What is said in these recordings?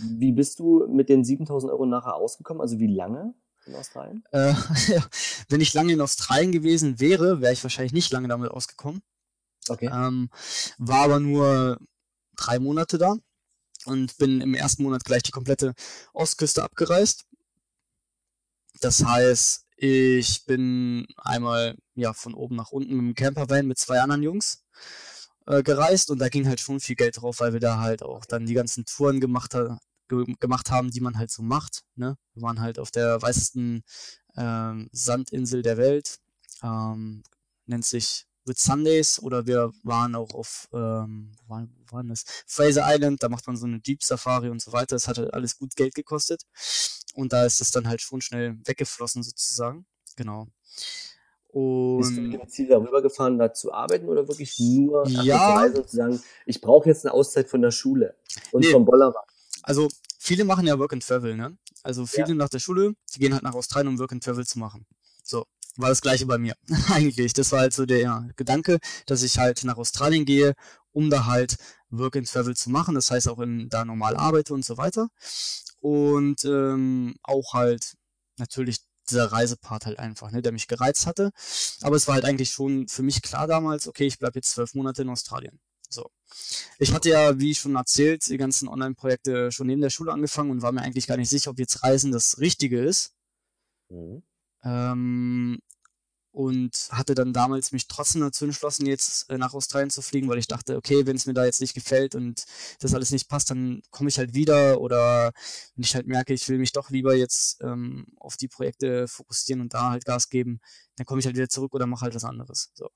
Wie bist du mit den 7000 Euro nachher ausgekommen? Also wie lange in Australien? Äh, ja, wenn ich lange in Australien gewesen wäre, wäre ich wahrscheinlich nicht lange damit ausgekommen. Okay. Ähm, war aber nur drei Monate da und bin im ersten Monat gleich die komplette Ostküste abgereist. Das heißt, ich bin einmal ja von oben nach unten mit dem Campervan mit zwei anderen Jungs äh, gereist und da ging halt schon viel Geld drauf, weil wir da halt auch dann die ganzen Touren gemacht, ha ge gemacht haben, die man halt so macht. Ne? Wir waren halt auf der weißesten ähm, Sandinsel der Welt, ähm, nennt sich with Sundays oder wir waren auch auf, ähm, wo waren, wo waren das? Fraser Island, da macht man so eine Jeep Safari und so weiter. Das hat halt alles gut Geld gekostet. Und da ist es dann halt schon schnell weggeflossen sozusagen. Genau. Und Bist du mit dem Ziel darüber gefahren, da zu arbeiten oder wirklich nur ja, Reise zu sagen, ich brauche jetzt eine Auszeit von der Schule und nee, vom Bollerwagen? Also viele machen ja Work and Travel, ne? Also viele ja. nach der Schule, die gehen halt nach Australien, um Work and Travel zu machen. So, war das gleiche bei mir. Eigentlich. Das war halt so der ja, Gedanke, dass ich halt nach Australien gehe, um da halt Work and Travel zu machen. Das heißt auch in, da normal arbeite und so weiter. Und ähm, auch halt natürlich dieser Reisepart halt einfach, ne, der mich gereizt hatte. Aber es war halt eigentlich schon für mich klar damals, okay, ich bleibe jetzt zwölf Monate in Australien. So. Ich hatte ja, wie schon erzählt, die ganzen Online-Projekte schon neben der Schule angefangen und war mir eigentlich gar nicht sicher, ob jetzt Reisen das Richtige ist. Mhm. Ähm, und hatte dann damals mich trotzdem dazu entschlossen, jetzt äh, nach Australien zu fliegen, weil ich dachte, okay, wenn es mir da jetzt nicht gefällt und das alles nicht passt, dann komme ich halt wieder oder wenn ich halt merke, ich will mich doch lieber jetzt ähm, auf die Projekte fokussieren und da halt Gas geben, dann komme ich halt wieder zurück oder mache halt was anderes. So.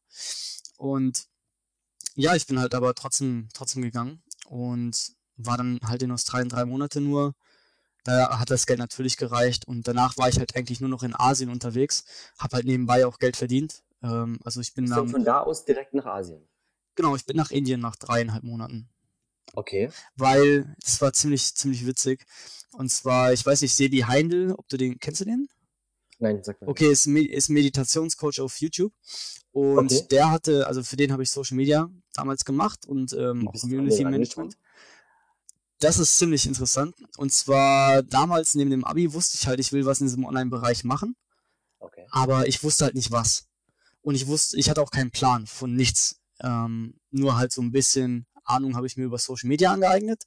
Und ja, ich bin halt aber trotzdem, trotzdem gegangen und war dann halt in Australien drei Monate nur da hat das Geld natürlich gereicht und danach war ich halt eigentlich nur noch in Asien unterwegs, habe halt nebenbei auch Geld verdient. Ähm, also ich bin dann von da aus direkt nach Asien. Genau, ich bin nach Indien nach dreieinhalb Monaten. Okay. Weil es war ziemlich ziemlich witzig und zwar ich weiß nicht Sebi Heindl, ob du den kennst du den? Nein, sag mal. Okay, ist, ist Meditationscoach auf YouTube und okay. der hatte, also für den habe ich Social Media damals gemacht und ähm, auch Community Management. Das ist ziemlich interessant. Und zwar damals neben dem Abi wusste ich halt, ich will was in diesem Online-Bereich machen. Okay. Aber ich wusste halt nicht was. Und ich wusste, ich hatte auch keinen Plan von nichts. Ähm, nur halt so ein bisschen Ahnung habe ich mir über Social Media angeeignet.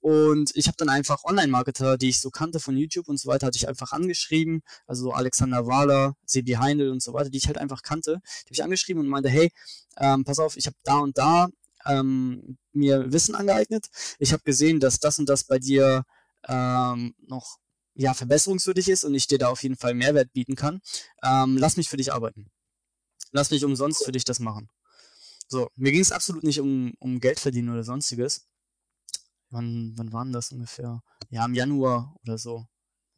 Und ich habe dann einfach Online-Marketer, die ich so kannte von YouTube und so weiter, hatte ich einfach angeschrieben. Also Alexander Wahler, Sebi Heindl und so weiter, die ich halt einfach kannte. Die habe ich angeschrieben und meinte, hey, ähm, pass auf, ich habe da und da ähm, mir Wissen angeeignet. Ich habe gesehen, dass das und das bei dir ähm, noch ja, verbesserungswürdig ist und ich dir da auf jeden Fall Mehrwert bieten kann. Ähm, lass mich für dich arbeiten. Lass mich umsonst für dich das machen. So, mir ging es absolut nicht um, um Geld verdienen oder sonstiges. Wann, wann waren das ungefähr? Ja, im Januar oder so.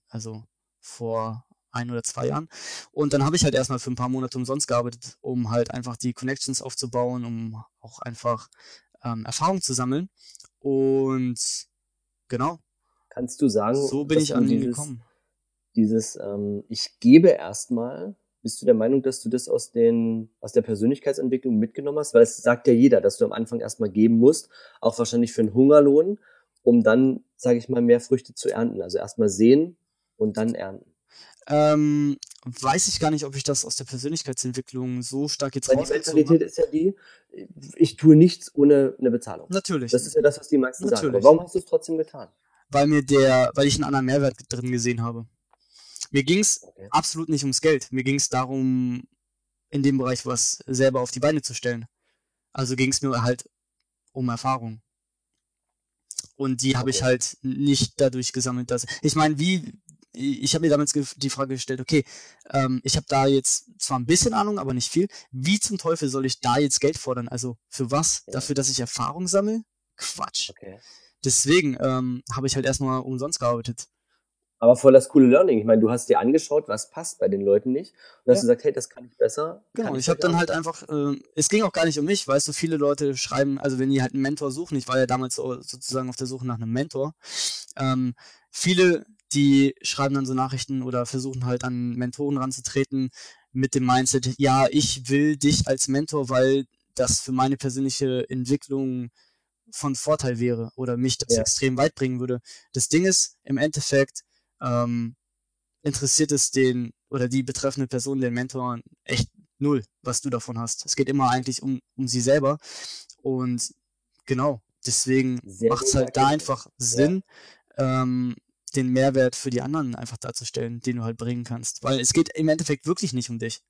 Also vor ein oder zwei Jahren. Und dann habe ich halt erstmal für ein paar Monate umsonst gearbeitet, um halt einfach die Connections aufzubauen, um auch einfach ähm, Erfahrung zu sammeln. Und genau. Kannst du sagen, so bin ich an ihn gekommen. Dieses, ähm, ich gebe erstmal, bist du der Meinung, dass du das aus, den, aus der Persönlichkeitsentwicklung mitgenommen hast? Weil es sagt ja jeder, dass du am Anfang erstmal geben musst, auch wahrscheinlich für einen Hungerlohn, um dann, sage ich mal, mehr Früchte zu ernten. Also erstmal sehen und dann ernten. Ähm, weiß ich gar nicht, ob ich das aus der Persönlichkeitsentwicklung so stark jetzt Weil die Mentalität ist ja die, ich tue nichts ohne eine Bezahlung. Natürlich. Das ist ja das, was die meisten Natürlich. sagen. Aber warum hast du es trotzdem getan? Weil mir der, weil ich einen anderen Mehrwert drin gesehen habe. Mir ging es okay. absolut nicht ums Geld. Mir ging es darum, in dem Bereich was selber auf die Beine zu stellen. Also ging es mir halt um Erfahrung. Und die habe okay. ich halt nicht dadurch gesammelt, dass ich meine, wie ich habe mir damals die Frage gestellt, okay, ähm, ich habe da jetzt zwar ein bisschen Ahnung, aber nicht viel. Wie zum Teufel soll ich da jetzt Geld fordern? Also für was? Ja. Dafür, dass ich Erfahrung sammle? Quatsch. Okay. Deswegen ähm, habe ich halt erstmal umsonst gearbeitet. Aber voll das coole Learning. Ich meine, du hast dir angeschaut, was passt bei den Leuten nicht. Und hast ja. gesagt, hey, das kann ich besser. Genau, ich, ich habe dann halt einfach, äh, es ging auch gar nicht um mich, weißt du, viele Leute schreiben, also wenn die halt einen Mentor suchen, ich war ja damals so, sozusagen auf der Suche nach einem Mentor, ähm, viele die schreiben dann so Nachrichten oder versuchen halt an Mentoren ranzutreten mit dem Mindset, ja, ich will dich als Mentor, weil das für meine persönliche Entwicklung von Vorteil wäre oder mich das Ja. extrem weit bringen würde. Das Ding ist, im Endeffekt ähm, interessiert es den oder die betreffende Person, den Mentor, echt null, was du davon hast. Es geht immer eigentlich um, um sie selber. Und genau, deswegen macht es halt da einfach Sinn, ähm, den Mehrwert für die anderen einfach darzustellen, den du halt bringen kannst. Weil es geht im Endeffekt wirklich nicht um dich.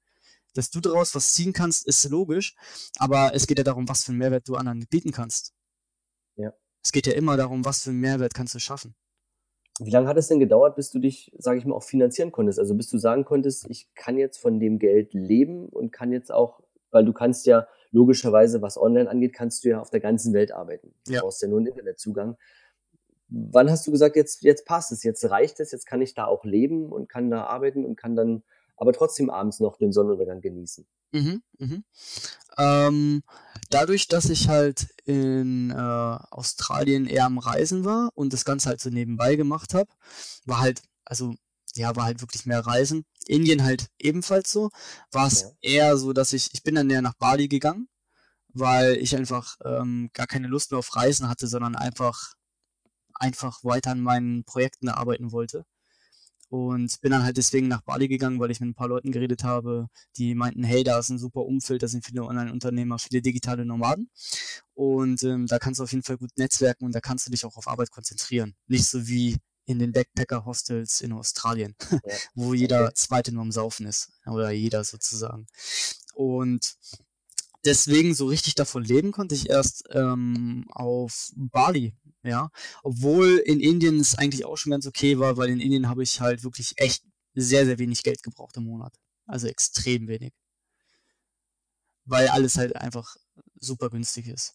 Dass du daraus was ziehen kannst, ist logisch, aber es geht ja darum, was für einen Mehrwert du anderen bieten kannst. Ja. Es geht ja immer darum, was für einen Mehrwert kannst du schaffen. Wie lange hat es denn gedauert, bis du dich, sage ich mal, auch finanzieren konntest? Also bis du sagen konntest, ich kann jetzt von dem Geld leben und kann jetzt auch, weil du kannst ja logischerweise, was online angeht, kannst du ja auf der ganzen Welt arbeiten. Du Ja. brauchst ja nur einen Internetzugang. Wann hast du gesagt, jetzt, jetzt passt es, jetzt reicht es, jetzt kann ich da auch leben und kann da arbeiten und kann dann aber trotzdem abends noch den Sonnenuntergang genießen? Mhm, mhm. Ähm, dadurch, dass ich halt in äh, Australien eher am Reisen war und das Ganze halt so nebenbei gemacht habe, war halt, also ja, war halt wirklich mehr Reisen. Indien halt ebenfalls so, war es Ja. eher so, dass ich, ich bin dann eher nach Bali gegangen, weil ich einfach ähm, gar keine Lust mehr auf Reisen hatte, sondern einfach, einfach weiter an meinen Projekten arbeiten wollte. Und bin dann halt deswegen nach Bali gegangen, weil ich mit ein paar Leuten geredet habe, die meinten, hey, da ist ein super Umfeld, da sind viele Online-Unternehmer, viele digitale Nomaden. Und ähm, da kannst du auf jeden Fall gut netzwerken und da kannst du dich auch auf Arbeit konzentrieren. Nicht so wie in den Backpacker-Hostels in Australien, Ja. wo jeder Okay. Zweite nur am Saufen ist. Oder jeder sozusagen. Und deswegen so richtig davon leben konnte ich erst ähm, auf Bali, ja. Obwohl in Indien es eigentlich auch schon ganz okay war, weil in Indien habe ich halt wirklich echt sehr, sehr wenig Geld gebraucht im Monat. Also extrem wenig. Weil alles halt einfach super günstig ist.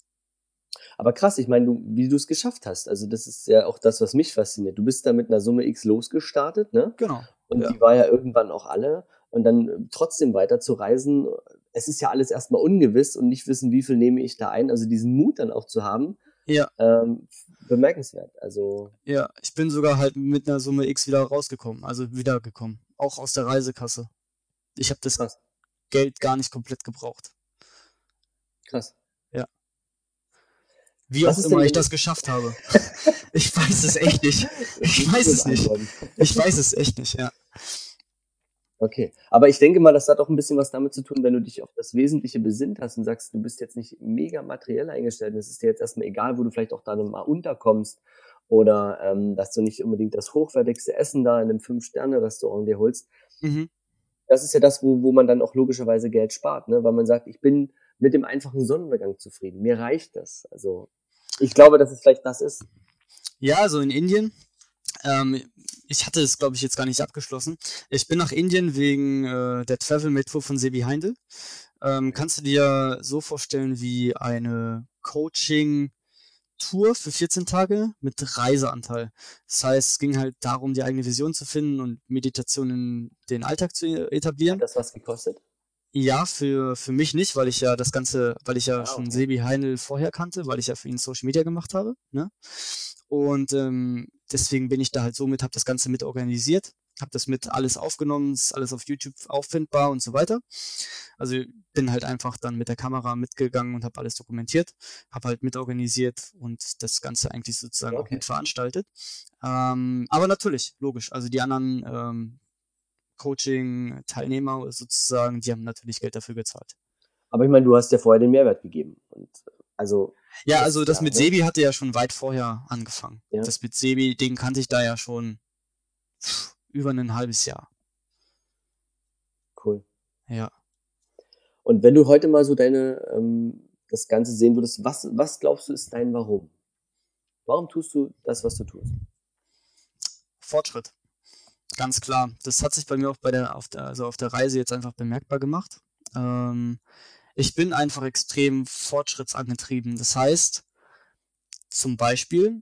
Aber krass, ich meine, du, wie du es geschafft hast. Also das ist ja auch das, was mich fasziniert. Du bist da mit einer Summe X losgestartet, ne? Genau. Und Ja. die war ja irgendwann auch alle. Und dann trotzdem weiter zu reisen, es ist ja alles erstmal ungewiss und nicht wissen, wie viel nehme ich da ein. Also diesen Mut dann auch zu haben, Ja, ähm, bemerkenswert. Also ja. Ich bin sogar halt mit einer Summe X wieder rausgekommen. Also wiedergekommen. Auch aus der Reisekasse. Ich habe das krass, Geld gar nicht komplett gebraucht. krass. Wie Was auch immer ich das geschafft habe. ich weiß es echt nicht. Ich weiß es nicht. Ich weiß es echt nicht, ja. Okay, aber ich denke mal, das hat auch ein bisschen was damit zu tun, wenn du dich auf das Wesentliche besinnt hast und sagst, du bist jetzt nicht mega materiell eingestellt und es ist dir jetzt erstmal egal, wo du vielleicht auch da mal unterkommst oder ähm, dass du nicht unbedingt das hochwertigste Essen da in einem Fünf-Sterne-Restaurant dir holst. Mhm. Das ist ja das, wo, wo man dann auch logischerweise Geld spart, ne? weil man sagt, ich bin mit dem einfachen Sonnenuntergang zufrieden, mir reicht das. Also ich glaube, dass es vielleicht das ist. Ja, also in Indien. Ähm, ich hatte es, glaube ich, jetzt gar nicht abgeschlossen. Ich bin nach Indien wegen äh, der Travel Tour von Sebi Heindl. Ähm, kannst du dir so vorstellen wie eine Coaching-Tour für 14 Tage mit Reiseanteil. Das heißt, es ging halt darum, die eigene Vision zu finden und Meditation in den Alltag zu etablieren. Hat das was gekostet? Ja, für, für mich nicht, weil ich ja das Ganze, weil ich ja Ah, schon okay. Sebi Heinl vorher kannte, weil ich ja für ihn Social Media gemacht habe. Ne? Und ähm, deswegen bin ich da halt so mit, habe das Ganze mit organisiert, habe das mit alles aufgenommen, ist alles auf YouTube auffindbar und so weiter. Also bin halt einfach dann mit der Kamera mitgegangen und habe alles dokumentiert, habe halt mitorganisiert und das Ganze eigentlich sozusagen auch Okay. mitveranstaltet. Ähm, aber natürlich, logisch. Also die anderen ähm, Coaching-Teilnehmer sozusagen, die haben natürlich Geld dafür gezahlt. Aber ich meine, du hast ja vorher den Mehrwert gegeben. Und also Ja, also das ja, mit ne? Sebi hatte ja schon weit vorher angefangen. Ja. Das mit Sebi, den kannte ich da ja schon über ein halbes Jahr. cool. Ja. Und wenn du heute mal so deine, ähm, das Ganze sehen würdest, was, was glaubst du ist dein Warum? Warum tust du das, was du tust? Fortschritt. Ganz klar. Das hat sich bei mir auch bei der, auf der, also auf der Reise jetzt einfach bemerkbar gemacht. Ähm, ich bin einfach extrem fortschrittsangetrieben. Das heißt, zum Beispiel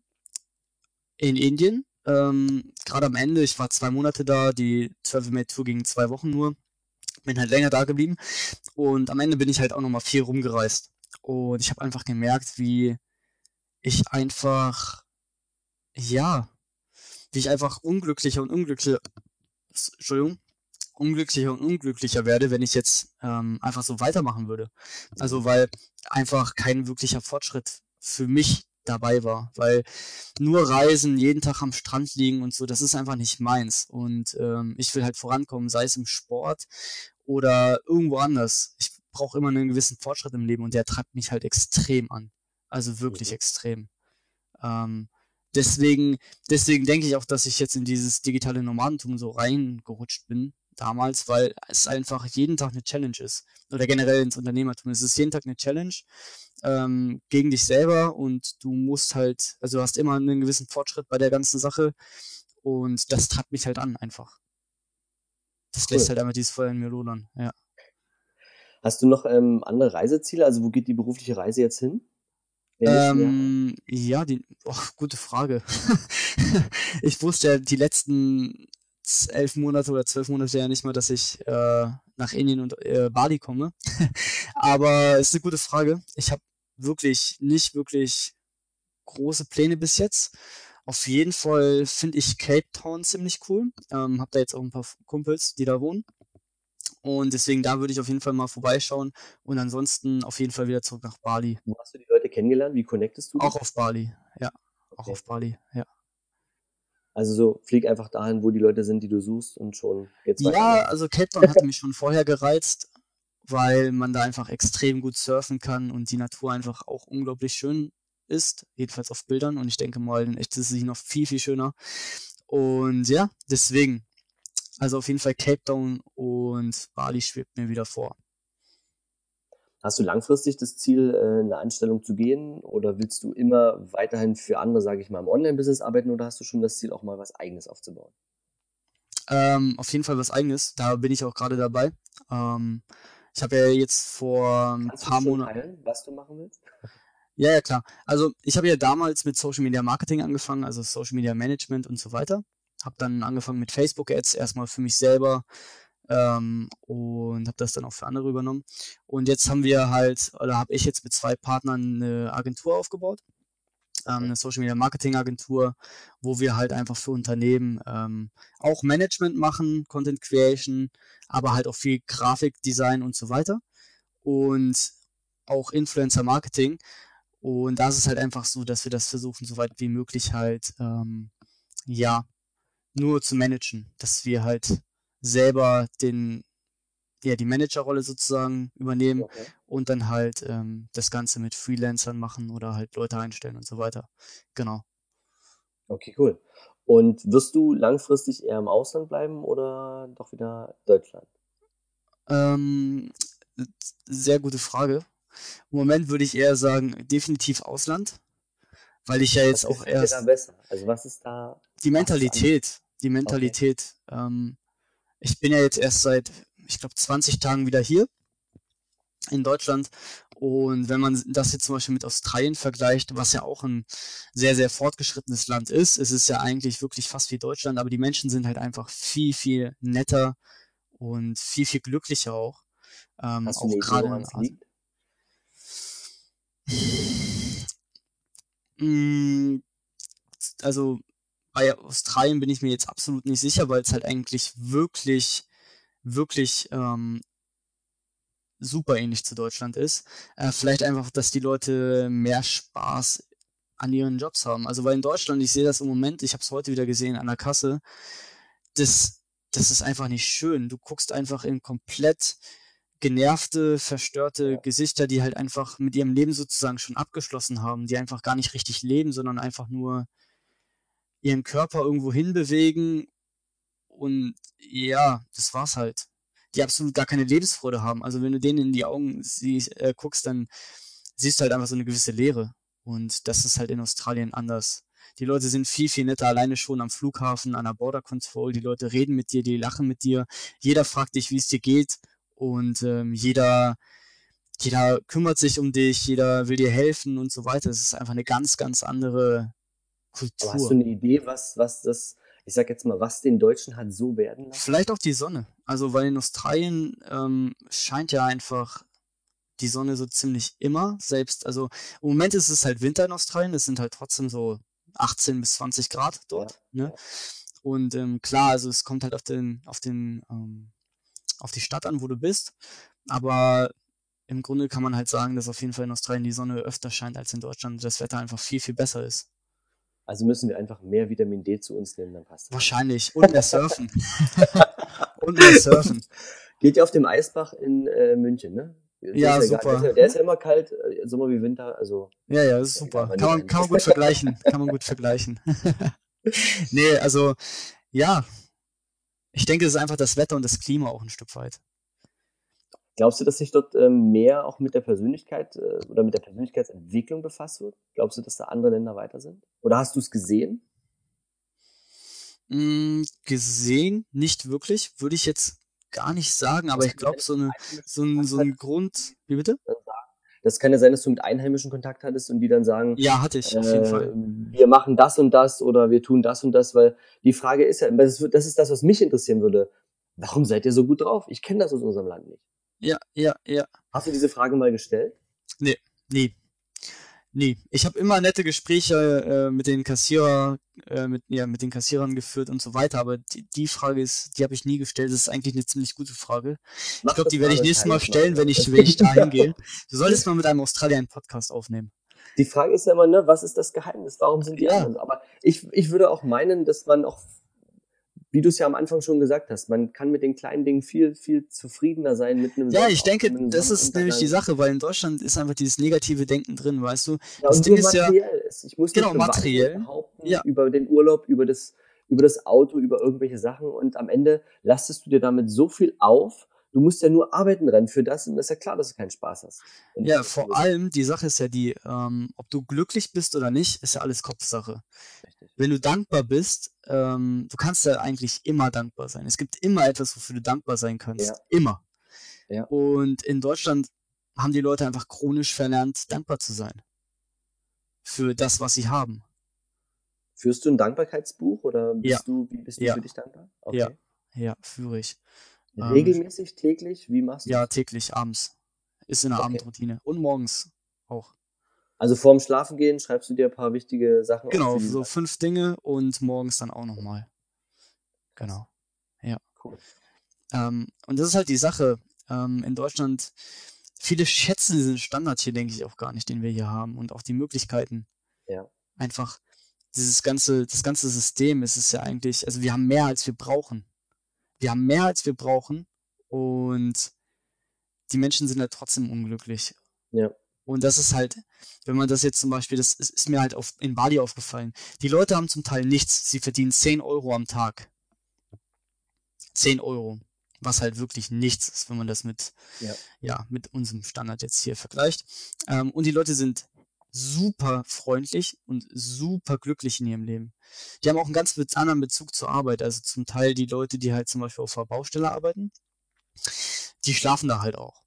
in Indien, ähm, gerade am Ende, ich war zwei Monate da, die Travel Made Tour ging zwei Wochen nur, bin halt länger da geblieben und am Ende bin ich halt auch nochmal viel rumgereist. Und ich habe einfach gemerkt, wie ich einfach, ja, wie ich einfach unglücklicher und unglücklicher, Entschuldigung, unglücklicher und unglücklicher werde, wenn ich jetzt ähm, einfach so weitermachen würde. Also weil einfach kein wirklicher Fortschritt für mich dabei war, weil nur reisen, jeden Tag am Strand liegen und so, das ist einfach nicht meins. Und ähm, ich will halt vorankommen, sei es im Sport oder irgendwo anders. Ich brauche immer einen gewissen Fortschritt im Leben und der treibt mich halt extrem an. Also wirklich mhm. extrem. Ähm, deswegen, deswegen denke ich auch, dass ich jetzt in dieses digitale Nomadentum so reingerutscht bin damals, weil es einfach jeden Tag eine Challenge ist. Oder generell ins Unternehmertum. Es ist jeden Tag eine Challenge ähm, gegen dich selber und du musst halt, also du hast immer einen gewissen Fortschritt bei der ganzen Sache und das treibt mich halt an einfach. Das cool. lässt halt einfach dieses Feuer in mir lodern, ja. Hast du noch ähm, andere Reiseziele? Also wo geht die berufliche Reise jetzt hin? Ähm, ja, die, oh, gute Frage. ich wusste ja die letzten elf Monate oder zwölf Monate ja nicht mal, dass ich äh, nach Indien und äh, Bali komme. Aber ist eine gute Frage. Ich habe wirklich nicht wirklich große Pläne bis jetzt. Auf jeden Fall finde ich Cape Town ziemlich cool. Ähm, hab da jetzt auch ein paar Kumpels, die da wohnen. Und deswegen da würde ich auf jeden Fall mal vorbeischauen und ansonsten auf jeden Fall wieder zurück nach Bali. Wo hast du die Leute kennengelernt? Wie connectest du? Auch auf Bali, ja. Auch okay. auf Bali, ja. Also so flieg einfach dahin, wo die Leute sind, die du suchst und schon geht's weiter. Ja, also Cape Town hatte mich schon vorher gereizt, weil man da einfach extrem gut surfen kann und die Natur einfach auch unglaublich schön ist, jedenfalls auf Bildern und ich denke mal, in echt ist sie noch viel, viel schöner. Und ja, deswegen, also auf jeden Fall Cape Town und Bali schwebt mir wieder vor. Hast du langfristig das Ziel, äh, eine Anstellung zu gehen oder willst du immer weiterhin für andere, sage ich mal, im Online-Business arbeiten oder hast du schon das Ziel, auch mal was Eigenes aufzubauen? Ähm, auf jeden Fall was Eigenes. Da bin ich auch gerade dabei. Ähm, ich habe ja jetzt vor ein Kannst paar Monaten. Was du machen willst? Ja, ja, klar. Also ich habe ja damals mit Social Media Marketing angefangen, also Social Media Management und so weiter. Habe dann angefangen mit Facebook Ads erstmal für mich selber ähm, und habe das dann auch für andere übernommen. Und jetzt haben wir halt, oder habe ich jetzt mit zwei Partnern eine Agentur aufgebaut, ähm, eine Social Media Marketing Agentur, wo wir halt einfach für Unternehmen ähm, auch Management machen, Content Creation, aber halt auch viel Grafikdesign und so weiter und auch Influencer Marketing. Und da ist es halt einfach so, dass wir das versuchen, so weit wie möglich halt, ähm, ja, nur zu managen, dass wir halt selber den, ja, die Managerrolle sozusagen übernehmen okay. und dann halt ähm, das Ganze mit Freelancern machen oder halt Leute einstellen und so weiter. Genau. Okay, cool. Und wirst du langfristig eher im Ausland bleiben oder doch wieder Deutschland? Ähm, sehr gute Frage. Im Moment würde ich eher sagen, definitiv Ausland, weil ich ja jetzt was auch erst. Da besser? Also was ist da? Die Mentalität, die Mentalität. Okay. Ähm, ich bin ja jetzt erst seit, ich glaube, 20 Tagen wieder hier in Deutschland. Und wenn man das jetzt zum Beispiel mit Australien vergleicht, was ja auch ein sehr, sehr fortgeschrittenes Land ist, es ist ja eigentlich wirklich fast wie Deutschland, aber die Menschen sind halt einfach viel, viel netter und viel, viel glücklicher auch. Ähm, Hast auch gerade in Asien. Mm, also bei Australien bin ich mir jetzt absolut nicht sicher, weil es halt eigentlich wirklich, wirklich ähm, super ähnlich zu Deutschland ist. Äh, vielleicht einfach, dass die Leute mehr Spaß an ihren Jobs haben. Also weil in Deutschland, ich sehe das im Moment, ich habe es heute wieder gesehen an der Kasse, das, das ist einfach nicht schön. Du guckst einfach in komplett genervte, verstörte Gesichter, die halt einfach mit ihrem Leben sozusagen schon abgeschlossen haben, die einfach gar nicht richtig leben, sondern einfach nur ihren Körper irgendwo hinbewegen und ja, das war's halt. Die absolut gar keine Lebensfreude haben. Also wenn du denen in die Augen siehst, äh, guckst, dann siehst du halt einfach so eine gewisse Leere. Und das ist halt in Australien anders. Die Leute sind viel, viel netter, alleine schon am Flughafen, an der Border Control. Die Leute reden mit dir, die lachen mit dir. Jeder fragt dich, wie es dir geht. Und ähm, jeder, jeder kümmert sich um dich, jeder will dir helfen und so weiter. Es ist einfach eine ganz, ganz andere Kultur. Aber hast du eine Idee, was, was das, ich sag jetzt mal, was den Deutschen hat so werden lassen? Vielleicht auch die Sonne. Also, weil in Australien ähm, scheint ja einfach die Sonne so ziemlich immer. Selbst, also im Moment ist es halt Winter in Australien, es sind halt trotzdem so 18 bis 20 Grad dort. Ja, ne? Ja. Und ähm, klar, also es kommt halt auf den, auf den, ähm, auf die Stadt an, wo du bist. Aber im Grunde kann man halt sagen, dass auf jeden Fall in Australien die Sonne öfter scheint als in Deutschland, das Wetter einfach viel, viel besser ist. Also müssen wir einfach mehr Vitamin D zu uns nehmen, dann passt das. Wahrscheinlich. Und mehr surfen. Und mehr surfen. Geht ja auf dem Eisbach in äh, München, ne? Der ja, super. Der, der, ist ja immer kalt, äh, Sommer wie Winter, also. Ja, ja, das ist super. Kann man, kann man gut vergleichen. Kann man gut vergleichen. nee, also, ja. Ich denke, es ist einfach das Wetter und das Klima auch ein Stück weit. Glaubst du, dass sich dort ähm, mehr auch mit der Persönlichkeit äh, oder mit der Persönlichkeitsentwicklung befasst wird? Glaubst du, dass da andere Länder weiter sind? Oder hast du es gesehen? Mm, gesehen nicht wirklich, würde ich jetzt gar nicht sagen, aber ich glaube, so, eine, so, ein, so ein Grund. Wie bitte? Das kann ja sein, dass du mit Einheimischen Kontakt hattest und die dann sagen, ja, hatte ich, auf jeden Fall. Äh, wir machen das und das oder wir tun das und das, weil die Frage ist ja, das ist das, was mich interessieren würde. Warum seid ihr so gut drauf? Ich kenne das aus unserem Land nicht. Ja, ja, ja. Hast du diese Frage mal gestellt? Nee, nie. Nie. Ich habe immer nette Gespräche äh, mit den Kassierer, äh, mit, ja, mit den Kassierern geführt und so weiter, aber die, die Frage ist, die habe ich nie gestellt. Das ist eigentlich eine ziemlich gute Frage. Mach ich glaube, die werde ich nächstes Mal stellen, wenn ich, wenn ich da hingehe. Du solltest mal mit einem Australier einen Podcast aufnehmen. Die Frage ist ja immer, ne, was ist das Geheimnis? Warum sind die ja. anderen? Aber ich, ich würde auch meinen, dass man auch wie du es ja am Anfang schon gesagt hast, man kann mit den kleinen Dingen viel, viel zufriedener sein mit einem. Ja, ich denke, das ist nämlich die Sache, weil in Deutschland ist einfach dieses negative Denken drin, weißt du? Ja, das Ding ist ja. Ist. Ich muss genau, materiell. behaupten ja. über den Urlaub, über das, über das Auto, über irgendwelche Sachen und am Ende lastest du dir damit so viel auf, du musst ja nur arbeiten rennen für das und das ist ja klar, dass du keinen Spaß hast. Ja, vor allem, die Sache ist ja die, ähm, ob du glücklich bist oder nicht, ist ja alles Kopfsache. Richtig. Wenn du dankbar bist, ähm, du kannst ja eigentlich immer dankbar sein. Es gibt immer etwas, wofür du dankbar sein kannst. Ja. Immer. Ja. Und in Deutschland haben die Leute einfach chronisch verlernt, dankbar zu sein. Für das, was sie haben. Führst du ein Dankbarkeitsbuch oder bist ja. du, wie bist du ja. für dich dankbar? Okay. Ja, ja, führe ich. Ähm, Regelmäßig, täglich? Wie machst du Ja, täglich, abends. Ist in der okay. Abendroutine. Und morgens auch. Also vorm Schlafengehen schreibst du dir ein paar wichtige Sachen Genau, auf, so fünf Dinge und morgens dann auch nochmal. Genau. Ja. Cool. Ähm, und das ist halt die Sache. Ähm, in Deutschland, viele schätzen diesen Standard hier, denke ich, auch gar nicht, den wir hier haben. Und auch die Möglichkeiten. Ja. Einfach dieses ganze, das ganze System, es ist ja eigentlich, also wir haben mehr, als wir brauchen wir haben mehr, als wir brauchen und die Menschen sind halt trotzdem unglücklich. Ja. Und das ist halt, wenn man das jetzt zum Beispiel, das ist, ist mir halt auf, in Bali aufgefallen. Die Leute haben zum Teil nichts. Sie verdienen 10 Euro am Tag. 10 Euro. Was halt wirklich nichts ist, wenn man das mit, ja. ja mit unserem Standard jetzt hier vergleicht. Ähm, und die Leute sind super freundlich und super glücklich in ihrem Leben. Die haben auch einen ganz anderen Bezug zur Arbeit. Also zum Teil die Leute, die halt zum Beispiel auf der Baustelle arbeiten, die schlafen da halt auch.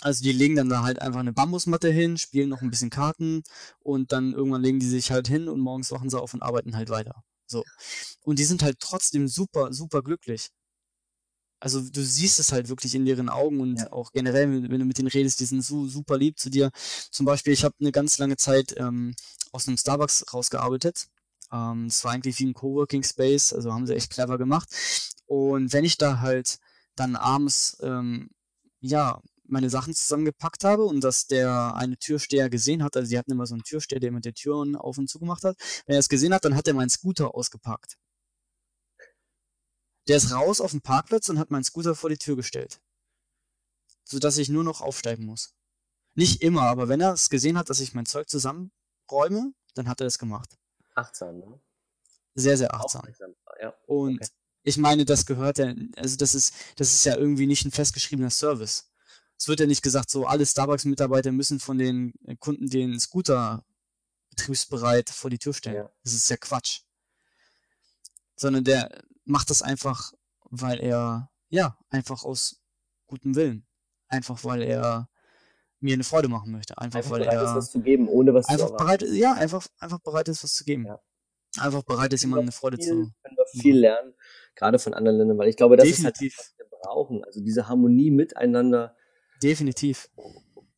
Also die legen dann da halt einfach eine Bambusmatte hin, spielen noch ein bisschen Karten und dann irgendwann legen die sich halt hin und morgens wachen sie auf und arbeiten halt weiter. So. Und die sind halt trotzdem super, super glücklich also du siehst es halt wirklich in deren Augen und ja. auch generell, wenn du mit denen redest, die sind so super lieb zu dir. Zum Beispiel, ich habe eine ganz lange Zeit ähm, aus einem Starbucks rausgearbeitet. Ähm, das war eigentlich wie ein Coworking Space, also haben sie echt clever gemacht. Und wenn ich da halt dann abends ähm, ja meine Sachen zusammengepackt habe und dass der eine Türsteher gesehen hat, also die hatten immer so einen Türsteher, der immer die Türen auf und zugemacht hat. Wenn er es gesehen hat, dann hat er meinen Scooter ausgepackt. Der ist raus auf den Parkplatz und hat meinen Scooter vor die Tür gestellt. Sodass ich nur noch aufsteigen muss. Nicht immer, aber wenn er es gesehen hat, dass ich mein Zeug zusammenräume, dann hat er es gemacht. Achtsam, ne? Sehr, sehr achtsam. Ja. Und okay. ich meine, das gehört ja, also das ist, das ist ja irgendwie nicht ein festgeschriebener Service. Es wird ja nicht gesagt, so alle Starbucks-Mitarbeiter müssen von den Kunden den Scooter betriebsbereit vor die Tür stellen. Ja. Das ist ja Quatsch. Sondern der, macht das einfach, weil er, ja, einfach aus gutem Willen. Einfach weil er mir eine Freude machen möchte. Einfach, einfach weil bereit er. Ist, was zu geben, ohne was einfach zu bereit, Ja, einfach, einfach bereit ist, was zu geben. Ja. Einfach bereit ist, jemandem eine Freude viel, zu können wir viel lernen, gerade von anderen Ländern, weil ich glaube, das Definitiv. ist halt, was wir brauchen. Also diese Harmonie miteinander. Definitiv.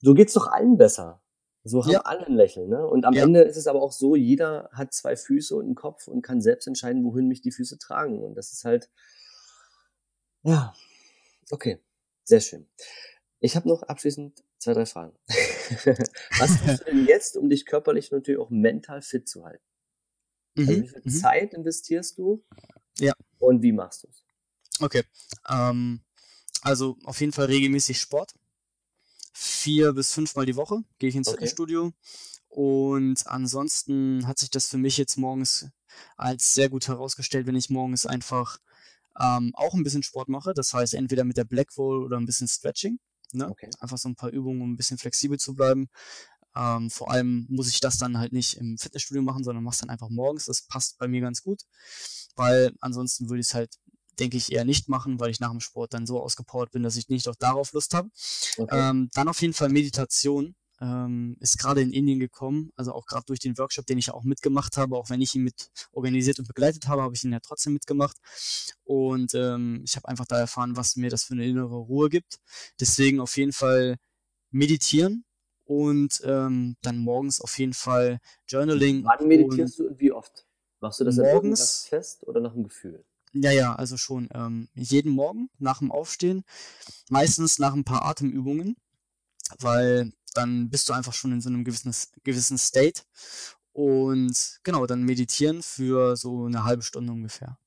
So geht's doch allen besser. So haben ja. alle ein Lächeln, ne? Und am ja. Ende ist es aber auch so, jeder hat zwei Füße und einen Kopf und kann selbst entscheiden, wohin mich die Füße tragen. Und das ist halt, ja, okay, sehr schön. Ich habe noch abschließend zwei, drei Fragen. Was tust du denn jetzt, um dich körperlich und natürlich auch mental fit zu halten? Also Mhm, wie viel mhm. Zeit investierst du? Ja. Und wie machst du es? Okay. Ähm, also auf jeden Fall regelmäßig Sport. Vier bis fünfmal die Woche gehe ich ins Okay. Fitnessstudio. Und ansonsten hat sich das für mich jetzt morgens als sehr gut herausgestellt, wenn ich morgens einfach ähm, auch ein bisschen Sport mache. Das heißt, entweder mit der Blackwall oder ein bisschen Stretching. Ne? Okay. Einfach so ein paar Übungen, um ein bisschen flexibel zu bleiben. Ähm, vor allem muss ich das dann halt nicht im Fitnessstudio machen, sondern mach's dann einfach morgens. Das passt bei mir ganz gut, weil ansonsten würde ich es halt, denke ich, eher nicht machen, weil ich nach dem Sport dann so ausgepowert bin, dass ich nicht auch darauf Lust habe. Okay. Ähm, dann auf jeden Fall Meditation. Ähm, ist gerade in Indien gekommen, also auch gerade durch den Workshop, den ich ja auch mitgemacht habe, auch wenn ich ihn mit organisiert und begleitet habe, habe ich ihn ja trotzdem mitgemacht. Und ähm, ich habe einfach da erfahren, was mir das für eine innere Ruhe gibt. Deswegen auf jeden Fall meditieren und ähm, dann morgens auf jeden Fall Journaling. Wann meditierst du und wie oft? Machst du das Morgens- fest oder nach dem Gefühl? Ja, ja, also schon ähm, jeden Morgen nach dem Aufstehen, meistens nach ein paar Atemübungen, weil dann bist du einfach schon in so einem gewissen, gewissen State. Und genau, dann meditieren für so eine halbe Stunde ungefähr.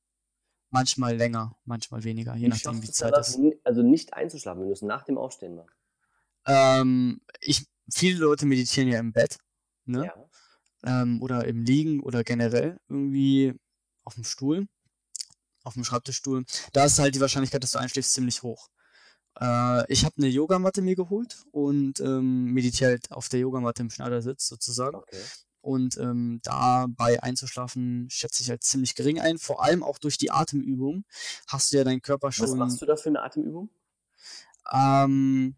Manchmal länger, manchmal weniger, je nachdem, wie Zeit ist. ni- Also nicht einzuschlafen, wenn du es nach dem Aufstehen machst. Ähm, ich, viele Leute meditieren ja im Bett, ne? Ja. ähm, oder im Liegen oder generell irgendwie auf dem Stuhl, auf dem Schreibtischstuhl, da ist halt die Wahrscheinlichkeit, dass du einschläfst, ziemlich hoch. Äh, ich habe eine Yogamatte mir geholt und ähm, meditiere halt auf der Yogamatte im Schneidersitz sozusagen. Okay. Und ähm, dabei einzuschlafen schätze ich halt ziemlich gering ein. Vor allem auch durch die Atemübung hast du ja deinen Körper Was schon. machst du da für eine Atemübung? Ähm,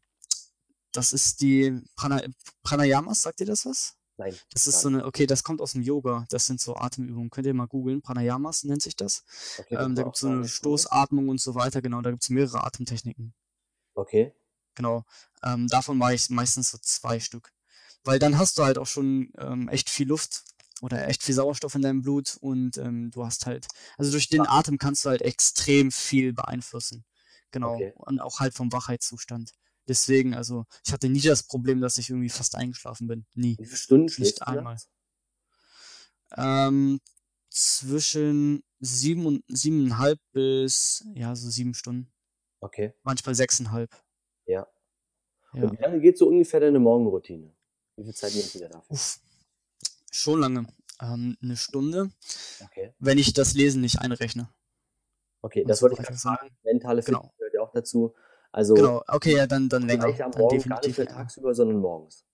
das ist die Prana Pranayamas, sagt ihr das was? Nein. Das ist so eine, okay, das kommt aus dem Yoga. Das sind so Atemübungen. Könnt ihr mal googeln. Pranayamas nennt sich das. Okay, Ähm, da gibt es so eine. Stoßatmung und so weiter. Genau, da gibt es mehrere Atemtechniken. Okay. Genau. Ähm, davon mache ich meistens so zwei Stück. Weil dann hast du halt auch schon ähm, echt viel Luft oder echt viel Sauerstoff in deinem Blut und ähm, du hast halt, also durch den Atem kannst du halt extrem viel beeinflussen. Genau. Okay. Und auch halt vom Wachheitszustand. Deswegen, also ich hatte nie das Problem, dass ich irgendwie fast eingeschlafen bin. Nie. Wie viele Stunden schläfst Nicht einmal. Ähm, zwischen sieben und siebeneinhalb bis ja so sieben Stunden, Okay. manchmal sechseinhalb. Ja. Ja. Und wie lange geht so ungefähr deine Morgenroutine? Wie viel Zeit nimmst du dir dafür? Uff, schon lange. Ähm, eine Stunde, Okay. wenn ich das Lesen nicht einrechne. Okay, Und das so wollte ich gerade So, fragen. Mentale Genau. Fitness gehört ja auch dazu. Also Genau, okay, ja, dann, dann länger. gleich am Dann Morgen, gar nicht definitiv für länger. tagsüber, sondern morgens.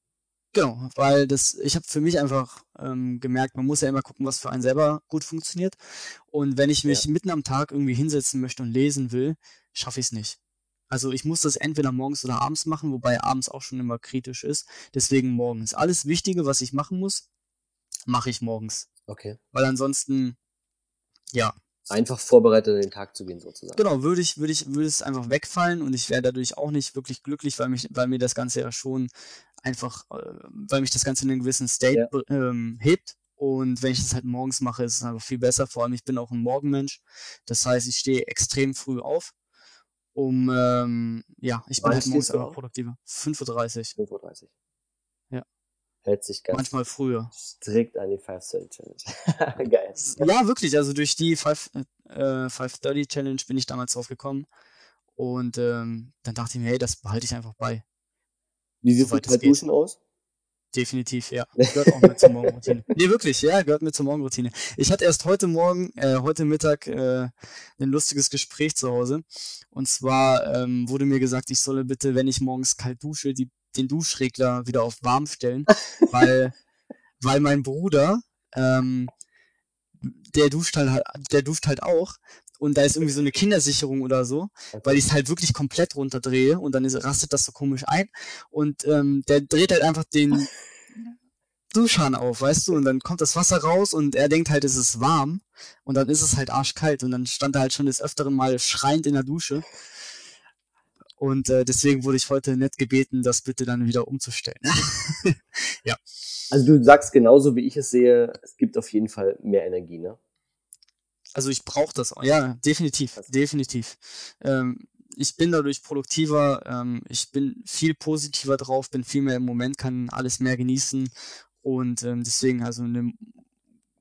Genau, weil das, ich habe für mich einfach ähm, gemerkt, man muss ja immer gucken, was für einen selber gut funktioniert. Und wenn ich mich mitten am Tag irgendwie hinsetzen möchte und lesen will, schaffe ich es nicht. Also ich muss das entweder morgens oder abends machen, wobei abends auch schon immer kritisch ist. Deswegen morgens. Alles Wichtige, was ich machen muss, mache ich morgens. Okay. Weil ansonsten, ja, Einfach vorbereitet in den Tag zu gehen, sozusagen. Genau, würde ich, würde ich, würde es einfach wegfallen und ich wäre dadurch auch nicht wirklich glücklich, weil mich, weil mir das Ganze ja schon einfach, äh, weil mich das Ganze in einen gewissen State Ja. ähm, hebt. Und wenn ich das halt morgens mache, ist es einfach viel besser. Vor allem, ich bin auch ein Morgenmensch. Das heißt, ich stehe extrem früh auf. Um, ähm, ja, ich bin halt morgens einfach produktiver. 5.30 Uhr, 5.30 Uhr. Hält sich ganz manchmal früher. strikt an die 5-Cent-Challenge. Geil. Ja, wirklich. Also durch die 5, äh, 530 Challenge bin ich damals drauf gekommen. Und ähm, dann dachte ich mir, hey, das behalte ich einfach bei. Wie sieht es geht. Duschen aus? Definitiv, ja. Gehört auch mit zur Morgenroutine. Nee, wirklich, ja, gehört mit zur Morgenroutine. Ich hatte erst heute Morgen, äh, heute Mittag äh, ein lustiges Gespräch zu Hause. Und zwar ähm, wurde mir gesagt, ich solle bitte, wenn ich morgens kalt dusche, die, den Duschregler wieder auf warm stellen, weil, weil mein Bruder, ähm, der duscht halt, der duscht halt auch. Und da ist irgendwie so eine Kindersicherung oder so, weil ich es halt wirklich komplett runterdrehe und dann ist, rastet das so komisch ein. Und ähm, der dreht halt einfach den Duschhahn auf, weißt du, und dann kommt das Wasser raus und er denkt halt, es ist warm und dann ist es halt arschkalt und dann stand er halt schon des Öfteren mal schreiend in der Dusche. Und äh, deswegen wurde ich heute nett gebeten, das bitte dann wieder umzustellen. Also du sagst genauso, wie ich es sehe, es gibt auf jeden Fall mehr Energie, ne? Also ich brauche das auch. Ja, definitiv, Also- definitiv. Ähm, ich bin dadurch produktiver, ähm, ich bin viel positiver drauf, bin viel mehr im Moment, kann alles mehr genießen und ähm, deswegen, also eine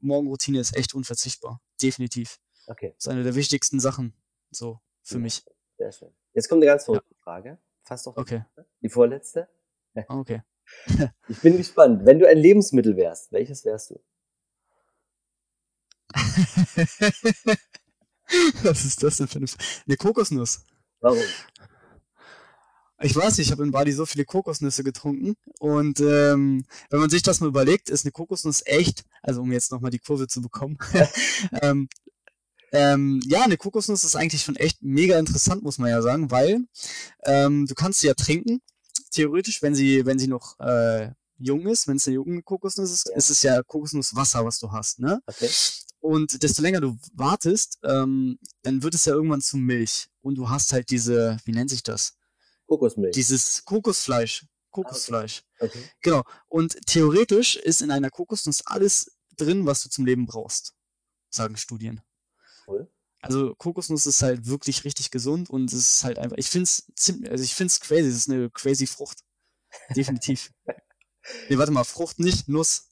Morgenroutine ist echt unverzichtbar, definitiv. Okay. Das ist eine der wichtigsten Sachen, so für ja, mich. Sehr schön. Jetzt kommt eine ganz verrückte ja. Frage, fast auch okay. die vorletzte. Okay. ich bin gespannt. Wenn du ein Lebensmittel wärst, welches wärst du? Was ist das denn für eine, eine Kokosnuss? Warum? Ich weiß nicht, ich habe in Bali so viele Kokosnüsse getrunken und ähm, wenn man sich das mal überlegt, ist eine Kokosnuss echt, also um jetzt nochmal die Kurve zu bekommen, ähm, ähm, ja, eine Kokosnuss ist eigentlich schon echt mega interessant, muss man ja sagen, weil ähm, du kannst sie ja trinken, theoretisch, wenn sie, wenn sie noch äh, jung ist, wenn es eine junge Kokosnuss ist, ja. ist es ja Kokosnusswasser, was du hast, ne? Okay. Und desto länger du wartest, ähm, dann wird es ja irgendwann zu Milch. Und du hast halt diese, wie nennt sich das? Kokosmilch. Dieses Kokosfleisch. Kokosfleisch. Ah, okay. okay. Genau. Und theoretisch ist in einer Kokosnuss alles drin, was du zum Leben brauchst. Sagen Studien. Cool. Also Kokosnuss ist halt wirklich richtig gesund und es ist halt einfach, ich finde es ziemlich, also ich finde es crazy, es ist eine crazy Frucht. Definitiv. nee, warte mal, Frucht nicht, Nuss.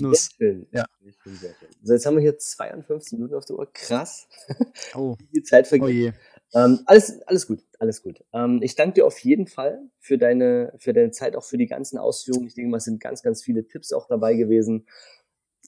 Nuss. Sehr schön. Ja. Sehr schön. So, jetzt haben wir hier 52 Minuten auf der Uhr. Krass. Oh. Die Zeit vergeht. Oh je. Ähm, alles, alles gut, alles gut. Ähm, ich danke dir auf jeden Fall für deine, für deine Zeit, auch für die ganzen Ausführungen. Ich denke mal, es sind ganz, ganz viele Tipps auch dabei gewesen.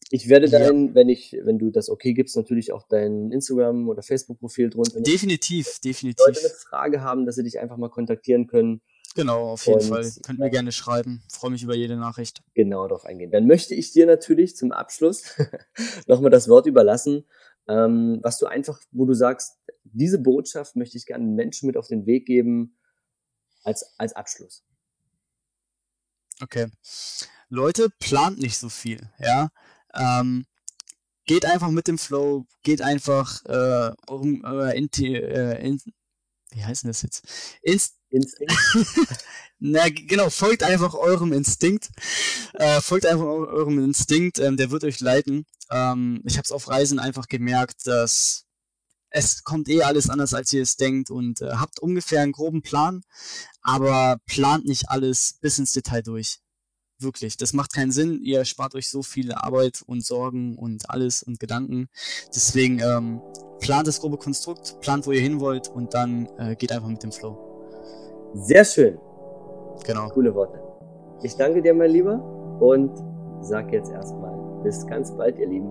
Ich werde dein, ja. wenn ich, wenn du das okay gibst, natürlich auch dein Instagram oder Facebook-Profil drunter. Definitiv, definitiv. Leute eine Frage haben, dass sie dich einfach mal kontaktieren können. Genau, auf jeden und, Fall. Könnt mir gerne schreiben. Freue mich über jede Nachricht. Genau, darauf eingehen. Dann möchte ich dir natürlich zum Abschluss nochmal das Wort überlassen, ähm, was du einfach, wo du sagst, diese Botschaft möchte ich gerne Menschen mit auf den Weg geben als, als Abschluss. Okay. Leute, plant nicht so viel, ja. Ähm, geht einfach mit dem Flow, geht einfach äh, um, äh, in, äh, in, wie heißt denn das jetzt? Inst Instinkt? Na, genau, folgt einfach eurem Instinkt. Äh, folgt einfach eurem Instinkt, ähm, der wird euch leiten. Ähm, ich habe es auf Reisen einfach gemerkt, dass es kommt eh alles anders, als ihr es denkt und äh, habt ungefähr einen groben Plan, aber plant nicht alles bis ins Detail durch. Wirklich, das macht keinen Sinn. Ihr spart euch so viel Arbeit und Sorgen und alles und Gedanken. Deswegen ähm, plant das grobe Konstrukt, plant, wo ihr hin wollt und dann äh, geht einfach mit dem Flow. Sehr schön. Genau. Coole Worte. Ich danke dir, mein Lieber, und sag jetzt erstmal bis ganz bald, ihr Lieben.